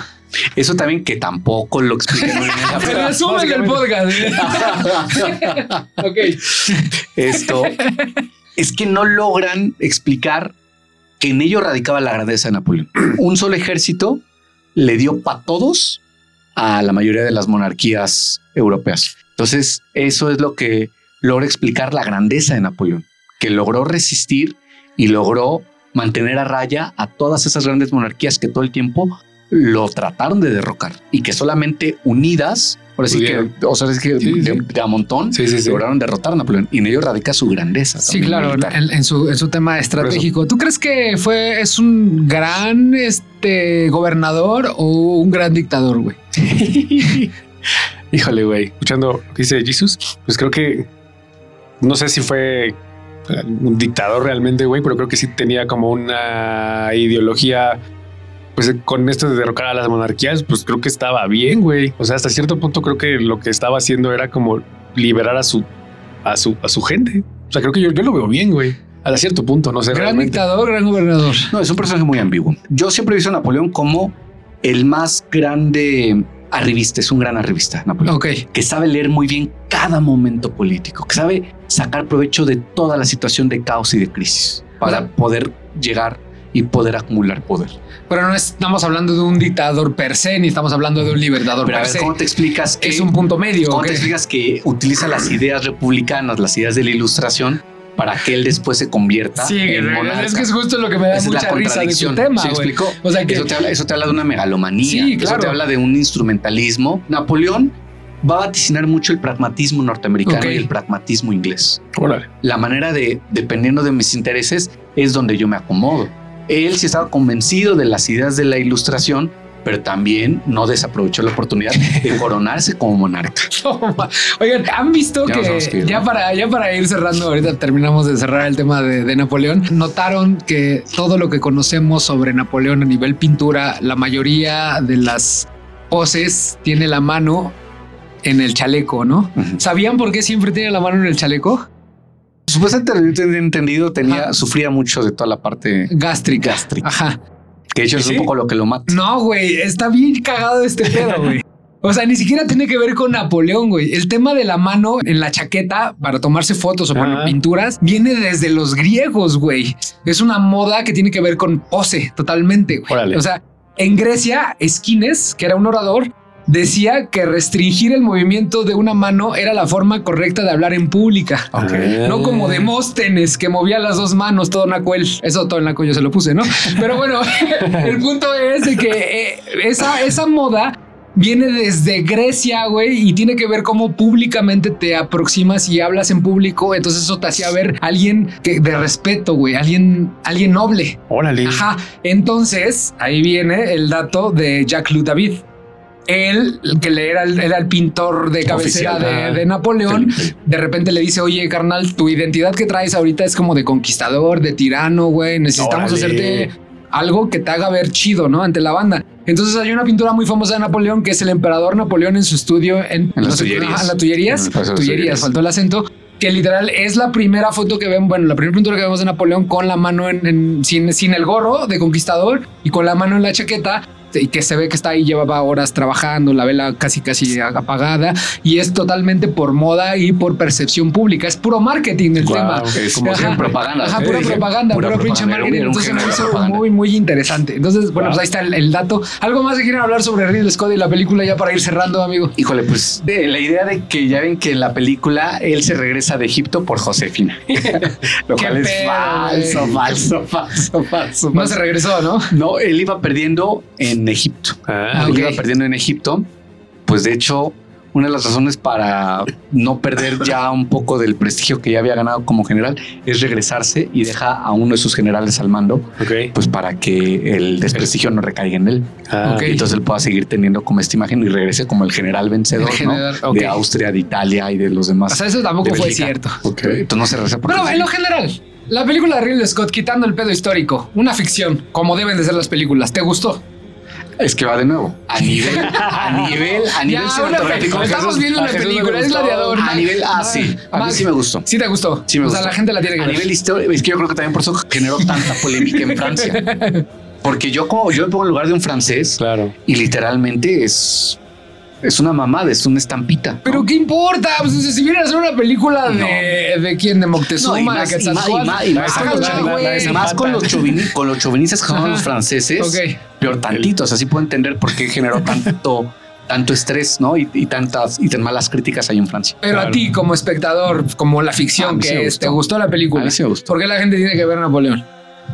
Eso también que tampoco lo expliqué muy bien. Del podcast. ok. Esto es que no logran explicar que en ello radicaba la grandeza de Napoleón. Un solo ejército le dio para todos a la mayoría de las monarquías europeas. Entonces, eso es lo que logra explicar la grandeza de Napoleón, que logró resistir y logró mantener a raya a todas esas grandes monarquías que todo el tiempo lo trataron de derrocar y que solamente unidas, por decir que, o sea, es que de, a montón lograron derrotar a Napoleón y en ello radica su grandeza. Sí, claro, en, su, en su tema estratégico. ¿Tú crees que fue, es un gran este, gobernador o un gran dictador, güey? Híjole, güey, escuchando lo que dice Jesús, pues creo que no sé si fue un dictador realmente, güey, pero creo que sí tenía como una ideología pues con esto de derrocar a las monarquías, pues creo que estaba bien, güey. O sea, hasta cierto punto creo que lo que estaba haciendo era como liberar a su, a su, a su gente. O sea, creo que yo, yo lo veo bien, güey. A cierto punto, no sé. Gran dictador, gran gobernador. No, es un personaje muy ambiguo. Yo siempre he visto a Napoleón como el más grande arribista, es un gran arribista, Napoleón. Ok. Que sabe leer muy bien cada momento político, que sabe sacar provecho de toda la situación de caos y de crisis para poder llegar y poder acumular poder. Pero no estamos hablando de un dictador per se, ni estamos hablando de un libertador per se. ¿Cómo te explicas que es un punto medio? ¿Cómo te explicas que utiliza las ideas republicanas, las ideas de la ilustración? para que él después se convierta sí, en monarca. Es que es justo lo que me da mucha risa de su tema. ¿Sí explicó? O sea, que eso te, habla, eso te habla de una megalomanía. Sí, claro. Eso te habla de un instrumentalismo. Napoleón va a vaticinar mucho el pragmatismo norteamericano y el pragmatismo inglés. La manera de, dependiendo de mis intereses, es donde yo me acomodo. Él sí estaba convencido de las ideas de la ilustración, pero también no desaprovechó la oportunidad de coronarse como monarca. Oigan, han visto que ya para, ya para ir cerrando, ahorita terminamos de cerrar el tema de, de, Napoleón, notaron que todo lo que conocemos sobre Napoleón a nivel pintura, la mayoría de las poses tiene la mano en el chaleco, ¿no? ¿Sabían por qué siempre tiene la mano en el chaleco? Supuestamente entendido, tenía, sufría mucho de toda la parte gástrica. gástrica. Ajá. Que de hecho es un poco lo que lo mata. No, güey, está bien cagado este pedo, güey. O sea, ni siquiera tiene que ver con Napoleón, güey. El tema de la mano en la chaqueta para tomarse fotos o para pinturas viene desde los griegos, güey. Es una moda que tiene que ver con pose totalmente, güey. O sea, en Grecia, Esquines, que era un orador, decía que restringir el movimiento de una mano era la forma correcta de hablar en pública. No como Demóstenes, que movía las dos manos, todo nacuel. Eso todo en la yo se lo puse, ¿no? Pero bueno, el punto es de que eh, esa, esa moda viene desde Grecia, güey, y tiene que ver cómo públicamente te aproximas y hablas en público. Entonces eso te hacía ver a alguien que, de respeto, güey, alguien, alguien noble. Órale. Ajá. Entonces ahí viene el dato de Jacques-Louis David él, que le era, el pintor de cabecera de, Napoleón, de repente le dice, oye, carnal, tu identidad que traes ahorita es como de conquistador, de tirano, güey, necesitamos hacerte algo que te haga ver chido, ¿no? Ante la banda. Entonces hay una pintura muy famosa de Napoleón que es el emperador Napoleón en su estudio en, las tullerías. En las tullerías, tullerías, faltó el acento que literal es la primera foto que ven, bueno, la primera pintura que vemos de Napoleón con la mano en, sin, sin el gorro de conquistador y con la mano en la chaqueta y que se ve que está ahí, llevaba horas trabajando, la vela casi casi apagada y es totalmente por moda y por percepción pública. Es puro marketing el tema. Es como propaganda. Ajá, pura propaganda, pura, pinche marketing. Entonces me hizo muy, muy interesante. Entonces, bueno, pues ahí está el, dato. ¿Algo más que quieran hablar sobre Ridley Scott y la película ya para ir cerrando, amigo? Híjole, pues la idea de que ya ven que en la película él se regresa de Egipto por Josefina. Lo cual es falso, falso, falso, falso, No se regresó, ¿no? No, él iba perdiendo en en Egipto. Ah, iba perdiendo en Egipto. Pues de hecho, una de las razones para no perder ya un poco del prestigio que ya había ganado como general es regresarse y deja a uno de sus generales al mando, pues para que el desprestigio no recaiga en él. Ah, Entonces él pueda seguir teniendo como esta imagen y regrese como el general vencedor de Austria, de Italia y de los demás. O sea, eso tampoco fue cierto. Entonces no se regresa. Pero en lo general, la película de Ridley Scott, quitando el pedo histórico, una ficción, como deben de ser las películas, ¿te gustó? Es que va de nuevo. A nivel, a nivel, a nivel cinematográfico. Estamos viendo una película, es gladiador. A nivel, ah, sí. A mí sí me gustó. Sí te gustó. Sí me gustó. O sea, la gente la tiene que. A nivel histórico, es que yo creo que también por eso generó tanta polémica en Francia. Porque yo como yo me pongo en lugar de un francés. Claro. Y literalmente es es una mamada, es una estampita. Pero ¿qué importa? Pues, si vienen a hacer una película de, de quién, de Moctezuma, no, y más, y más, y más, con los con los chauvinistas que son los franceses. Okay. Peor tantito, o sea, sí puedo entender por qué generó tanto tanto estrés, ¿no? Y, tantas y tan malas críticas hay en Francia. Pero a ti, como espectador, como la ficción que es, ¿te gustó la película? A mí sí me gustó. ¿Por qué la gente tiene que ver Napoleón?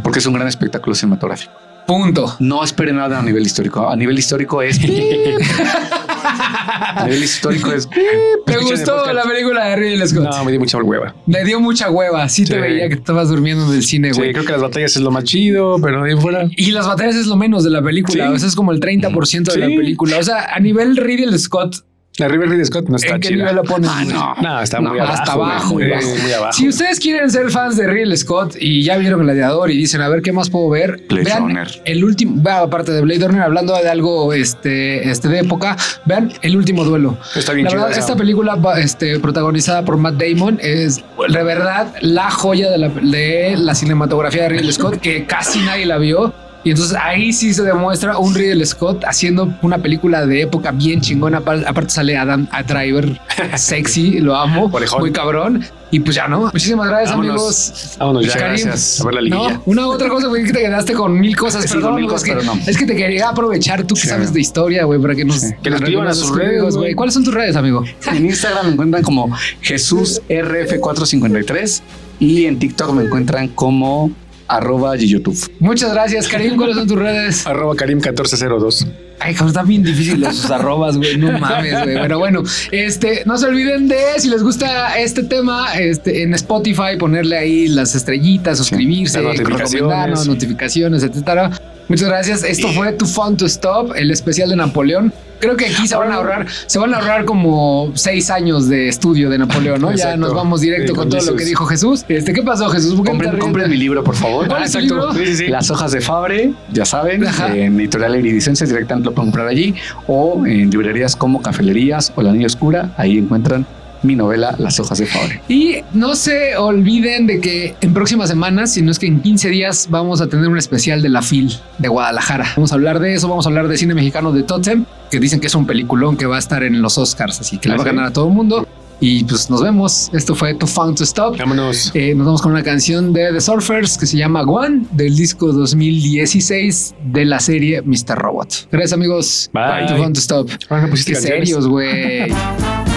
Porque es un gran espectáculo cinematográfico. Punto. No espere nada a nivel histórico. A nivel histórico es. a nivel histórico es. ¿Te gustó la película de Ridley Scott? No, me dio mucha hueva. Me dio mucha hueva. Sí, te veía que estabas durmiendo en el cine, güey. Sí, creo que las batallas es lo más chido, pero de fuera. Y las batallas es lo menos de la película. O sea, es como el 30% de la película. O sea, a nivel Ridley Scott la River Ridley Scott no está ¿En qué nivel lo pones? Ah, no. No, está muy abajo. Hasta abajo, muy, abajo. Si ustedes quieren ser fans de Ridley Scott y ya vieron Gladiador y dicen, a ver, ¿qué más puedo ver? Blade vean Runner. el último, aparte de Blade Runner, hablando de algo este, este de época, vean El Último Duelo. Está bien La verdad, esta película este, protagonizada por Matt Damon es de verdad la joya de la, de la cinematografía de Ridley Scott que casi nadie la vio y entonces ahí sí se demuestra un Ridley Scott haciendo una película de época bien chingona. Aparte sale Adam a Driver sexy, lo amo, muy cabrón. Y pues ya no. Muchísimas gracias, amigos. Vámonos ya. Gracias. A ver la liguilla. una otra cosa, güey, que te quedaste con mil cosas. perdón, es, que, es que te quería aprovechar tú que sabes de historia, güey, para que nos que nos escriban a sus redes, güey. ¿Cuáles son tus redes, amigo? En Instagram me encuentran como Jesús RF453 y en TikTok me encuentran como arroba YouTube. Muchas gracias, Karim. ¿Cuáles son tus redes? arroba Karim1402. Ay, está bien difícil los arrobas, güey. No mames, güey. Pero bueno, este, no se olviden de si les gusta este tema, este, en Spotify, ponerle ahí las estrellitas, suscribirse, recomendarnos, notificaciones, etcétera. Muchas gracias. Esto fue Tu Fun to Stop, el especial de Napoleón. Creo que aquí se van a ahorrar, se van a ahorrar como seis años de estudio de Napoleón, ¿no? Ya nos vamos directo con, todo lo que dijo Jesús. Este, ¿qué pasó, Jesús? Compren, mi libro, por favor. ¿Cuál es el libro? Las hojas de Fabre, ya saben, en Editorial Iridicencia directamente lo pueden comprar allí o en librerías como Cafelerías o La Niña Oscura. Ahí encuentran mi novela Las hojas de Fabre. Y no se olviden de que en próximas semanas, si no es que en 15 días, vamos a tener un especial de la FIL de Guadalajara. Vamos a hablar de eso, vamos a hablar de cine mexicano de Totem, que dicen que es un peliculón que va a estar en los Oscars, así que le va a ganar a todo el mundo. Y pues nos vemos. Esto fue To Found to Stop. Vámonos. Eh, nos vamos con una canción de The Surfers que se llama One del disco 2016 de la serie Mr. Robot. Gracias, amigos. Bye. To Found to Stop. Qué serios, güey.